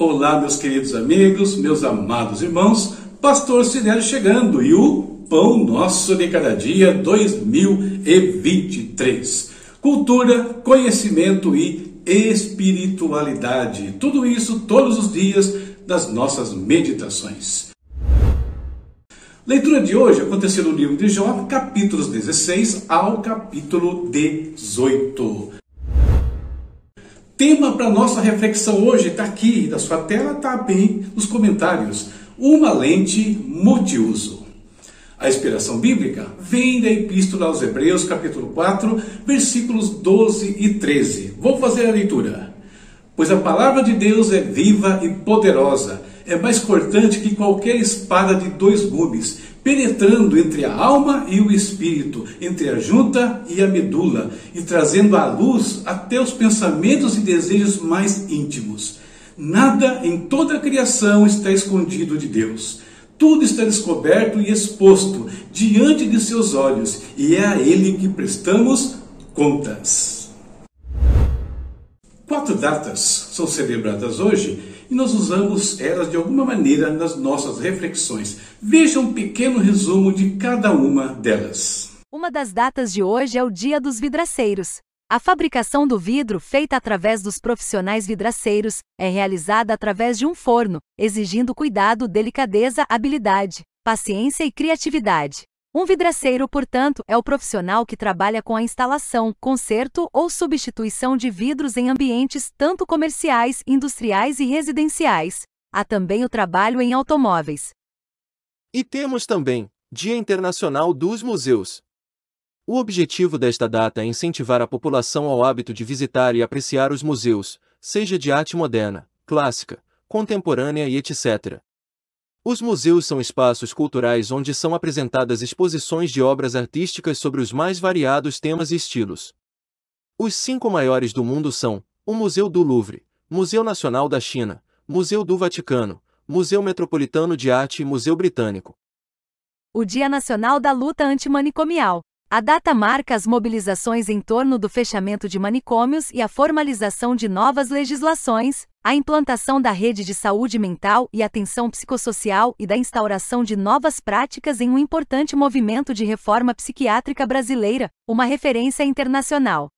Olá, meus queridos amigos, meus amados irmãos, Pastor Cidélio chegando e o Pão Nosso de Cada Dia 2023. Cultura, conhecimento e espiritualidade. Tudo isso todos os dias das nossas meditações. Leitura de hoje aconteceu no livro de Jó, capítulos 16 ao capítulo 18. Tema para nossa reflexão hoje está aqui, da sua tela está bem nos comentários. Uma lente multiuso. A inspiração bíblica vem da Epístola aos Hebreus, capítulo 4, versículos 12 e 13. Vou fazer a leitura. Pois a palavra de Deus é viva e poderosa, é mais cortante que qualquer espada de dois gumes penetrando entre a alma e o espírito, entre a junta e a medula, e trazendo à luz até os pensamentos e desejos mais íntimos. Nada em toda a criação está escondido de Deus. Tudo está descoberto e exposto diante de seus olhos, e é a Ele que prestamos contas. Quatro datas são celebradas hoje e nós usamos elas de alguma maneira nas nossas reflexões. Veja um pequeno resumo de cada uma delas. Uma das datas de hoje é o Dia dos Vidraceiros. A fabricação do vidro, feita através dos profissionais vidraceiros, é realizada através de um forno, exigindo cuidado, delicadeza, habilidade, paciência e criatividade. Um vidraceiro, portanto, é o profissional que trabalha com a instalação, conserto ou substituição de vidros em ambientes tanto comerciais, industriais e residenciais. Há também o trabalho em automóveis. E temos também Dia Internacional dos Museus. O objetivo desta data é incentivar a população ao hábito de visitar e apreciar os museus, seja de arte moderna, clássica, contemporânea e etc. Os museus são espaços culturais onde são apresentadas exposições de obras artísticas sobre os mais variados temas e estilos. Os cinco maiores do mundo são o Museu do Louvre, Museu Nacional da China, Museu do Vaticano, Museu Metropolitano de Arte e Museu Britânico. O Dia Nacional da Luta Antimanicomial. A data marca as mobilizações em torno do fechamento de manicômios e a formalização de novas legislações, a implantação da rede de saúde mental e atenção psicossocial e da instauração de novas práticas em um importante movimento de reforma psiquiátrica brasileira, uma referência internacional.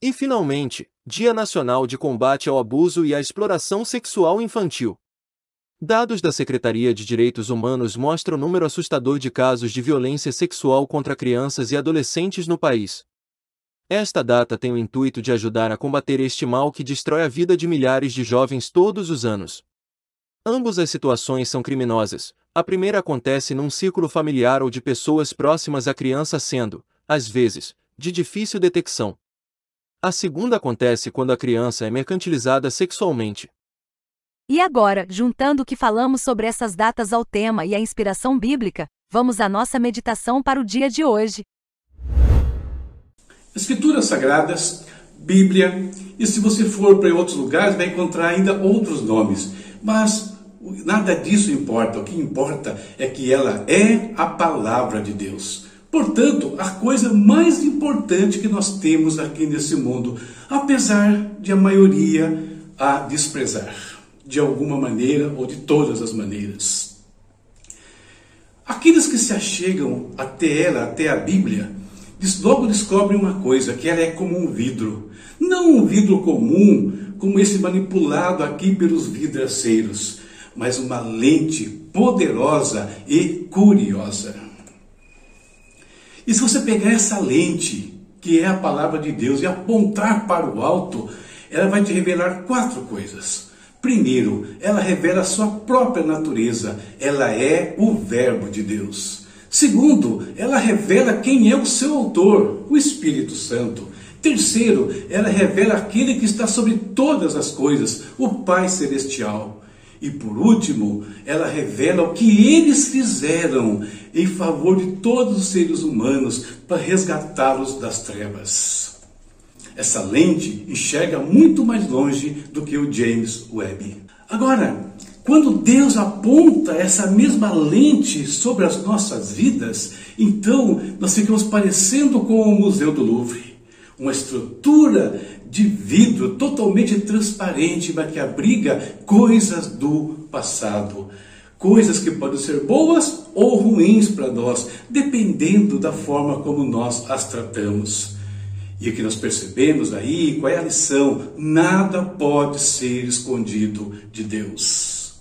E, finalmente, Dia Nacional de Combate ao Abuso e à Exploração Sexual Infantil. Dados da Secretaria de Direitos Humanos mostram o número assustador de casos de violência sexual contra crianças e adolescentes no país. Esta data tem o intuito de ajudar a combater este mal que destrói a vida de milhares de jovens todos os anos. Ambas as situações são criminosas. A primeira acontece num círculo familiar ou de pessoas próximas à criança, sendo, às vezes, de difícil detecção. A segunda acontece quando a criança é mercantilizada sexualmente. E agora, juntando o que falamos sobre essas datas ao tema e a inspiração bíblica, vamos à nossa meditação para o dia de hoje. Escrituras Sagradas, Bíblia, e se você for para outros lugares, vai encontrar ainda outros nomes. Mas nada disso importa. O que importa é que ela é a palavra de Deus. Portanto, a coisa mais importante que nós temos aqui nesse mundo, apesar de a maioria a desprezar de alguma maneira ou de todas as maneiras. Aqueles que se achegam até ela, até a Bíblia, logo descobrem uma coisa, que ela é como um vidro. Não um vidro comum, como esse manipulado aqui pelos vidraceiros, mas uma lente poderosa e curiosa. E se você pegar essa lente, que é a palavra de Deus, e apontar para o alto, ela vai te revelar quatro coisas. Primeiro, ela revela sua própria natureza, ela é o Verbo de Deus. Segundo, ela revela quem é o seu autor, o Espírito Santo. Terceiro, ela revela aquele que está sobre todas as coisas, o Pai Celestial. E por último, ela revela o que eles fizeram em favor de todos os seres humanos para resgatá-los das trevas. Essa lente enxerga muito mais longe do que o James Webb. Agora, quando Deus aponta essa mesma lente sobre as nossas vidas, então nós ficamos parecendo com o Museu do Louvre. uma estrutura de vidro totalmente transparente, mas que abriga coisas do passado. Coisas que podem ser boas ou ruins para nós, dependendo da forma como nós as tratamos. E o que nós percebemos aí, qual é a lição? Nada pode ser escondido de Deus.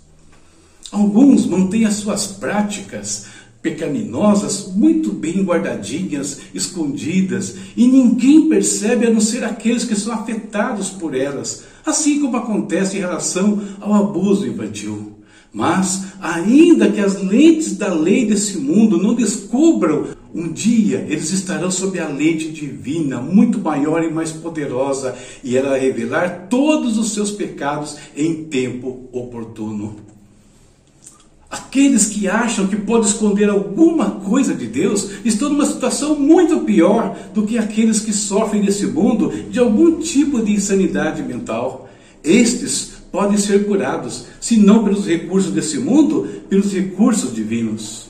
Alguns mantêm as suas práticas pecaminosas muito bem guardadinhas, escondidas, e ninguém percebe a não ser aqueles que são afetados por elas, assim como acontece em relação ao abuso infantil. Mas, ainda que as lentes da lei desse mundo não descubram, um dia eles estarão sob a lente divina, muito maior e mais poderosa, e ela revelar todos os seus pecados em tempo oportuno. Aqueles que acham que podem esconder alguma coisa de Deus estão numa situação muito pior do que aqueles que sofrem nesse mundo de algum tipo de insanidade mental. Estes podem ser curados, se não pelos recursos desse mundo, pelos recursos divinos.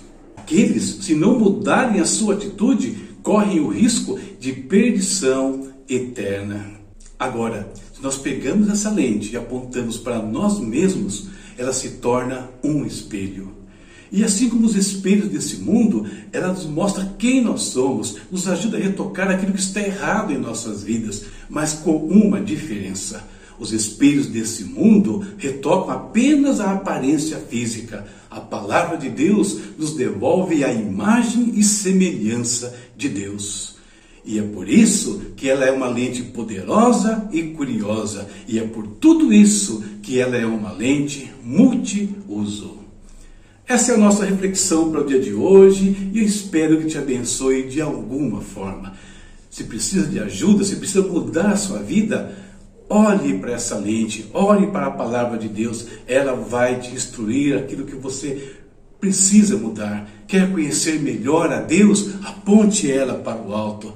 Aqueles, se não mudarem a sua atitude, correm o risco de perdição eterna. Agora, se nós pegamos essa lente e apontamos para nós mesmos, ela se torna um espelho. E assim como os espelhos desse mundo, ela nos mostra quem nós somos, nos ajuda a retocar aquilo que está errado em nossas vidas, mas com uma diferença. Os espelhos desse mundo retocam apenas a aparência física. A palavra de Deus nos devolve a imagem e semelhança de Deus. E é por isso que ela é uma lente poderosa e curiosa, e é por tudo isso que ela é uma lente multiuso. Essa é a nossa reflexão para o dia de hoje e eu espero que te abençoe de alguma forma. Se precisa de ajuda, se precisa mudar a sua vida, olhe para essa lente, olhe para a palavra de Deus, ela vai te instruir aquilo que você precisa mudar. Quer conhecer melhor a Deus? Aponte ela para o alto.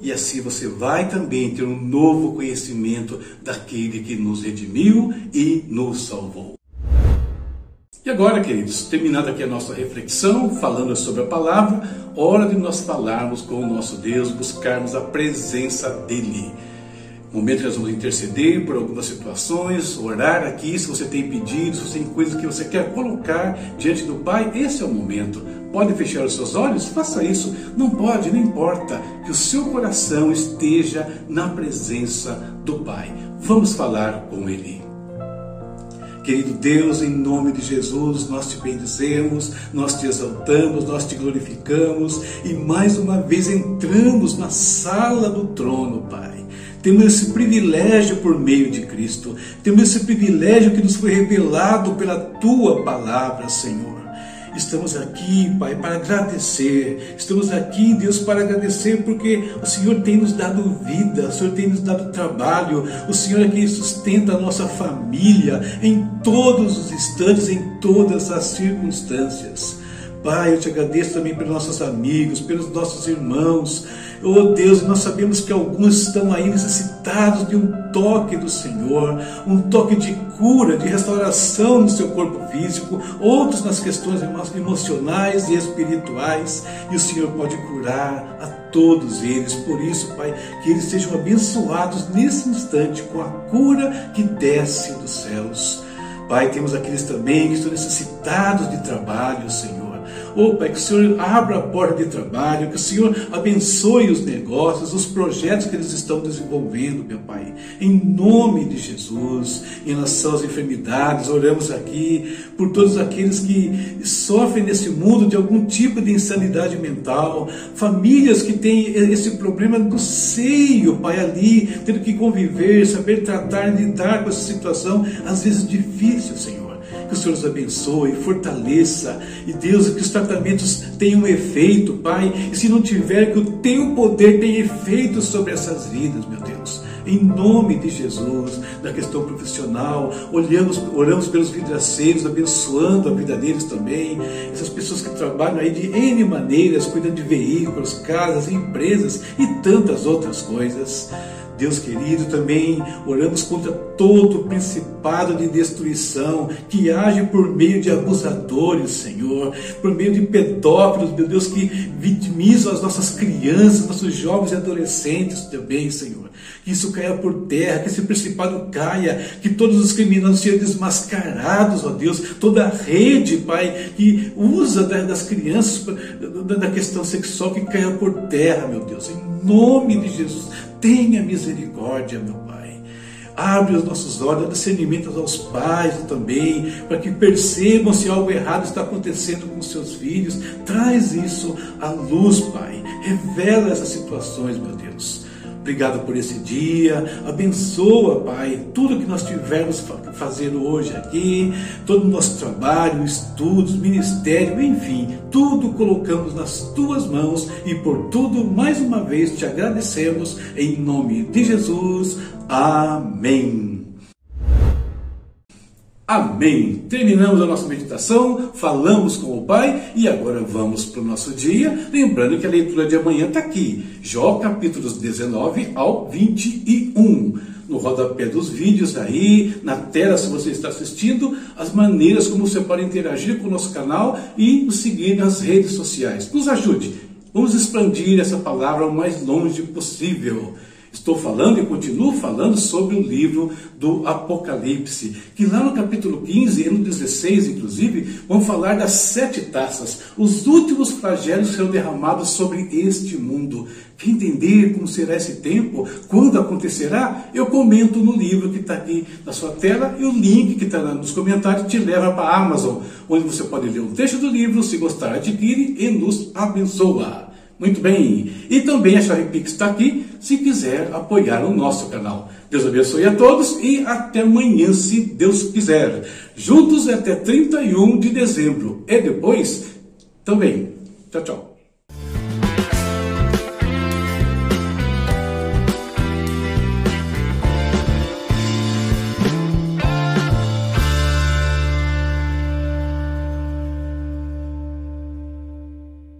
E assim você vai também ter um novo conhecimento daquele que nos redimiu e nos salvou. E agora, queridos, terminada aqui a nossa reflexão, falando sobre a palavra, hora de nós falarmos com o nosso Deus, buscarmos a presença dEle momento que nós vamos interceder por algumas situações, orar aqui, se você tem pedidos, se você tem coisas que você quer colocar diante do Pai, esse é o momento. Pode fechar os seus olhos? Faça isso. Não pode, não importa. Que o seu coração esteja na presença do Pai. Vamos falar com Ele. Querido Deus, em nome de Jesus, nós te bendizemos, nós te exaltamos, nós te glorificamos e mais uma vez entramos na sala do trono, Pai temos esse privilégio por meio de Cristo. Temos esse privilégio que nos foi revelado pela tua palavra, Senhor. Estamos aqui, Pai, para agradecer. Estamos aqui, Deus, para agradecer porque o Senhor tem nos dado vida, o Senhor tem nos dado trabalho, o Senhor é quem sustenta a nossa família em todos os instantes, em todas as circunstâncias. Pai, eu te agradeço também pelos nossos amigos, pelos nossos irmãos, Oh Deus, nós sabemos que alguns estão aí necessitados de um toque do Senhor, um toque de cura, de restauração no seu corpo físico, outros nas questões emocionais e espirituais, e o Senhor pode curar a todos eles. Por isso, Pai, que eles sejam abençoados nesse instante com a cura que desce dos céus. Pai, temos aqueles também que estão necessitados de trabalho, Senhor. Oh, Pai, que o Senhor abra a porta de trabalho, que o Senhor abençoe os negócios, os projetos que eles estão desenvolvendo, meu Pai. Em nome de Jesus, em relação às enfermidades, oramos aqui por todos aqueles que sofrem nesse mundo de algum tipo de insanidade mental, famílias que têm esse problema do seio, Pai, ali, tendo que conviver, saber tratar lidar com essa situação, às vezes difícil, Senhor. Que o Senhor os abençoe, fortaleça. E Deus, que os tratamentos tenham efeito, Pai. E se não tiver, que o teu poder tenha efeito sobre essas vidas, meu Deus. Em nome de Jesus, na questão profissional, olhamos, oramos pelos vidraceiros, abençoando a vida deles também. Essas pessoas que trabalham aí de N maneiras, cuidando de veículos, casas, empresas e tantas outras coisas. Deus querido, também oramos contra todo principado de destruição que age por meio de abusadores, Senhor, por meio de pedófilos, meu Deus, que vitimizam as nossas crianças, nossos jovens e adolescentes também, Senhor. Que isso caia por terra, que esse principado caia, que todos os criminosos sejam desmascarados, ó Deus, toda a rede, Pai, que usa das crianças, da questão sexual, que caia por terra, meu Deus, em nome de Jesus. Tenha misericórdia, meu Pai. Abre os nossos olhos, dá discernimento aos pais também, para que percebam se algo errado está acontecendo com seus filhos. Traz isso à luz, Pai. Revela essas situações, meu Deus. Obrigado por esse dia. Abençoa, Pai, tudo que nós tivermos fazendo hoje aqui, todo o nosso trabalho, estudos, ministério, enfim, tudo colocamos nas tuas mãos e por tudo, mais uma vez, te agradecemos em nome de Jesus. Amém. Amém. Terminamos a nossa meditação, falamos com o Pai e agora vamos para o nosso dia. Lembrando que a leitura de amanhã está aqui, Jó capítulos 19 ao 21. No rodapé dos vídeos aí, na tela, se você está assistindo, as maneiras como você pode interagir com o nosso canal e nos seguir nas redes sociais. Nos ajude. Vamos expandir essa palavra o mais longe possível. Estou falando e continuo falando sobre o livro do Apocalipse, que lá no capítulo 15 e no 16, inclusive, vão falar das sete taças. Os últimos flagelos serão derramados sobre este mundo. Quer entender como será esse tempo? Quando acontecerá? Eu comento no livro que está aqui na sua tela e o link que está nos comentários te leva para a Amazon, onde você pode ler um trecho do livro, se gostar, adquire e nos abençoa. Muito bem. E também a chave Pix está aqui, se quiser apoiar o nosso canal. Deus abençoe a todos e até amanhã, se Deus quiser. Juntos até 31 de dezembro. E depois também. Tchau, tchau.